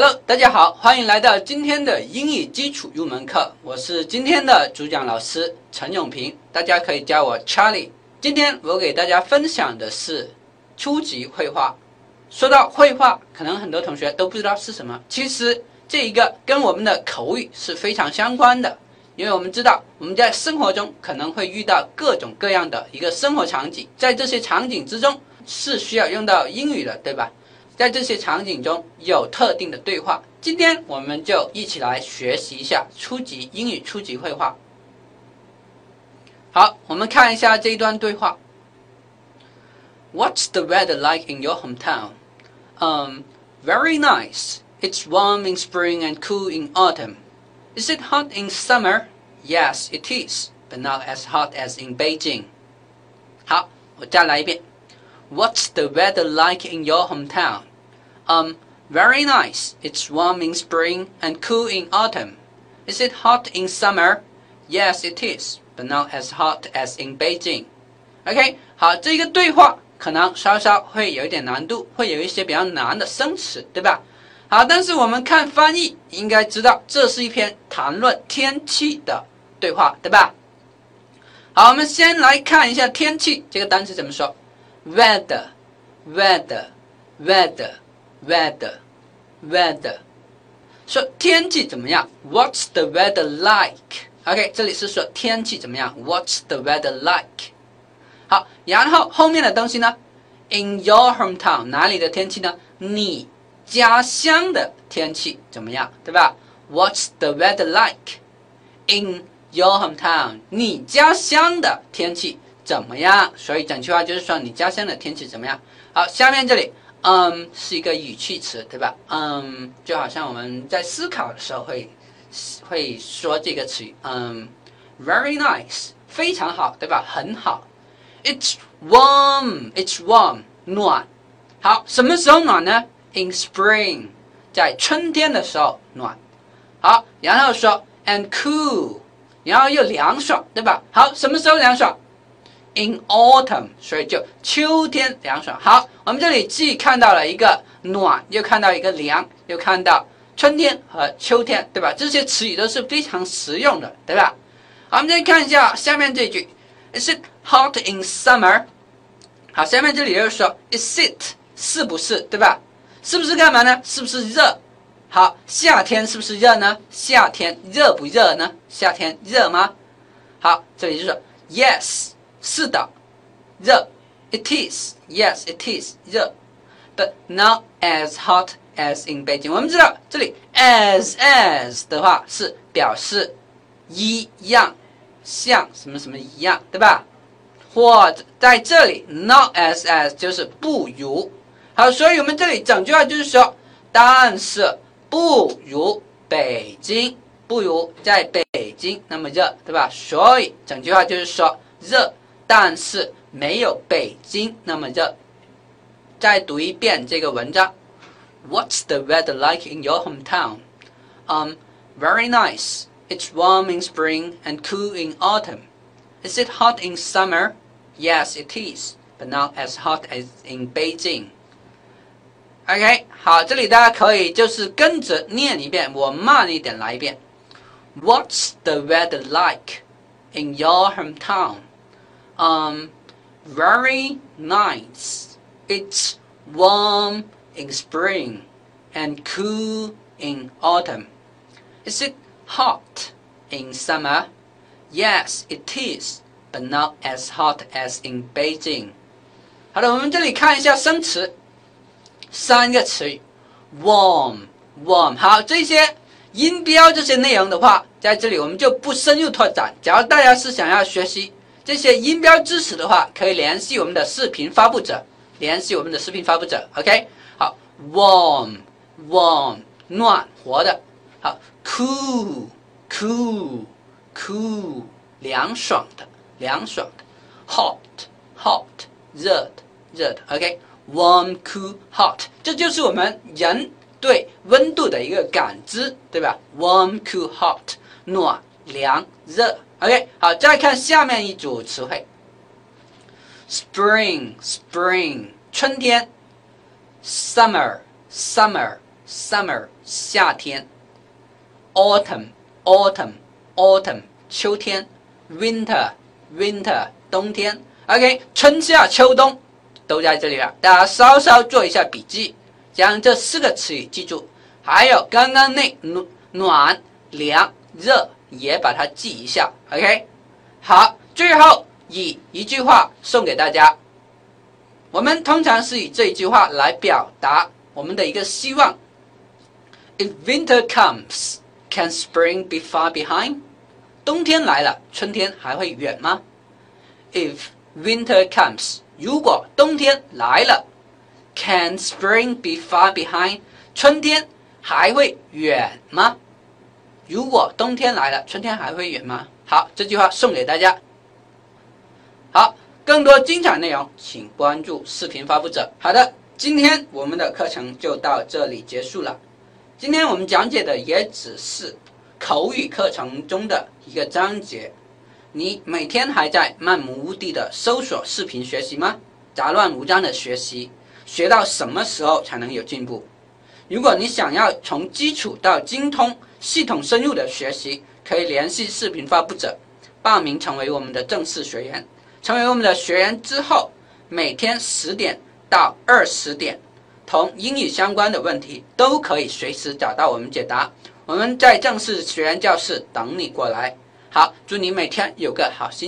Hello，大家好，欢迎来到今天的英语基础入门课。我是今天的主讲老师陈永平，大家可以叫我 Charlie。今天我给大家分享的是初级绘画。说到绘画，可能很多同学都不知道是什么。其实这一个跟我们的口语是非常相关的，因为我们知道我们在生活中可能会遇到各种各样的一个生活场景，在这些场景之中是需要用到英语的，对吧？在这些场景中有特定的对话，今天我们就一起来学习一下初级英语初级绘画。好，我们看一下这一段对话。What's the weather like in your hometown? Um, very nice. It's warm in spring and cool in autumn. Is it hot in summer? Yes, it is, but not as hot as in Beijing. 好，我再来一遍。What's the weather like in your hometown? Um, very nice. It's warm in spring and cool in autumn. Is it hot in summer? Yes, it is, but not as hot as in Beijing. OK，好，这个对话可能稍稍会有一点难度，会有一些比较难的生词，对吧？好，但是我们看翻译，应该知道这是一篇谈论天气的对话，对吧？好，我们先来看一下天气这个单词怎么说：weather，weather，weather。weather Weather, weather，说天气怎么样？What's the weather like？OK，这里是说天气怎么样？What's the weather like？好，然后后面的东西呢？In your hometown，哪里的天气呢？你家乡的天气怎么样？对吧？What's the weather like？In your hometown，你家乡的天气怎么样？所以整句话就是说你家乡的天气怎么样？好，下面这里。嗯，是一个语气词，对吧？嗯，就好像我们在思考的时候会会说这个词，嗯，very nice，非常好，对吧？很好。It's warm，it's warm，暖。好，什么时候暖呢？In spring，在春天的时候暖。好，然后说 and cool，然后又凉爽，对吧？好，什么时候凉爽？In autumn，所以就秋天凉爽。好，我们这里既看到了一个暖，又看到一个凉，又看到春天和秋天，对吧？这些词语都是非常实用的，对吧？好，我们再看一下下面这句：Is it hot in summer？好，下面这里又说：Is it 是不是，对吧？是不是干嘛呢？是不是热？好，夏天是不是热呢？夏天热不热呢？夏天热吗？好，这里就是 Yes。是的，热，it is，yes it is 热，but not as hot as in Beijing。我们知道这里 as as 的话是表示一样，像什么什么一样，对吧？或者在这里 not as as 就是不如。好，所以我们这里整句话就是说，但是不如北京，不如在北京那么热，对吧？所以整句话就是说热。但是没有北京那么热。再读一遍这个文章。What's the weather like in your hometown? Um, very nice. It's warm in spring and cool in autumn. Is it hot in summer? Yes, it is, but not as hot as in Beijing. OK，好，这里大家可以就是跟着念一遍，我慢一点来一遍。What's the weather like in your hometown? um, very nice. It's warm in spring and cool in autumn. Is it hot in summer? Yes, it is, but not as hot as in Beijing. 好的，我们这里看一下生词，三个词语，warm warm。好，这些音标这些内容的话，在这里我们就不深入拓展。假如大家是想要学习 这些音标知识的话，可以联系我们的视频发布者，联系我们的视频发布者。OK，好，warm，warm，暖和的。好，cool，cool，cool，凉爽的，凉爽的。hot，hot，热的，热的。OK，warm，cool，hot，这就是我们人对温度的一个感知，对吧？warm，cool，hot，暖，凉，热。OK，好，再看下面一组词汇：spring，spring，春天；summer，summer，summer 夏天，autumn autumn autumn 秋天，winter winter 冬天。OK，春夏秋冬都在这里了，大家稍稍做一下笔记，将这四个词语记住。还有刚刚那暖暖凉热也把它记一下。OK，好，最后以一句话送给大家。我们通常是以这一句话来表达我们的一个希望。If winter comes, can spring be far behind？冬天来了，春天还会远吗？If winter comes，如果冬天来了，can spring be far behind？春天还会远吗？如果冬天来了，春天还会远吗？好，这句话送给大家。好。更多精彩内容，请关注视频发布者。好的，今天我们的课程就到这里结束了。今天我们讲解的也只是口语课程中的一个章节。你每天还在漫无目的的搜索视频学习吗？杂乱无章的学习，学到什么时候才能有进步？如果你想要从基础到精通、系统深入的学习，可以联系视频发布者，报名成为我们的正式学员。成为我们的学员之后，每天十点到二十点，同英语相关的问题都可以随时找到我们解答。我们在正式学员教室等你过来。好，祝你每天有个好心。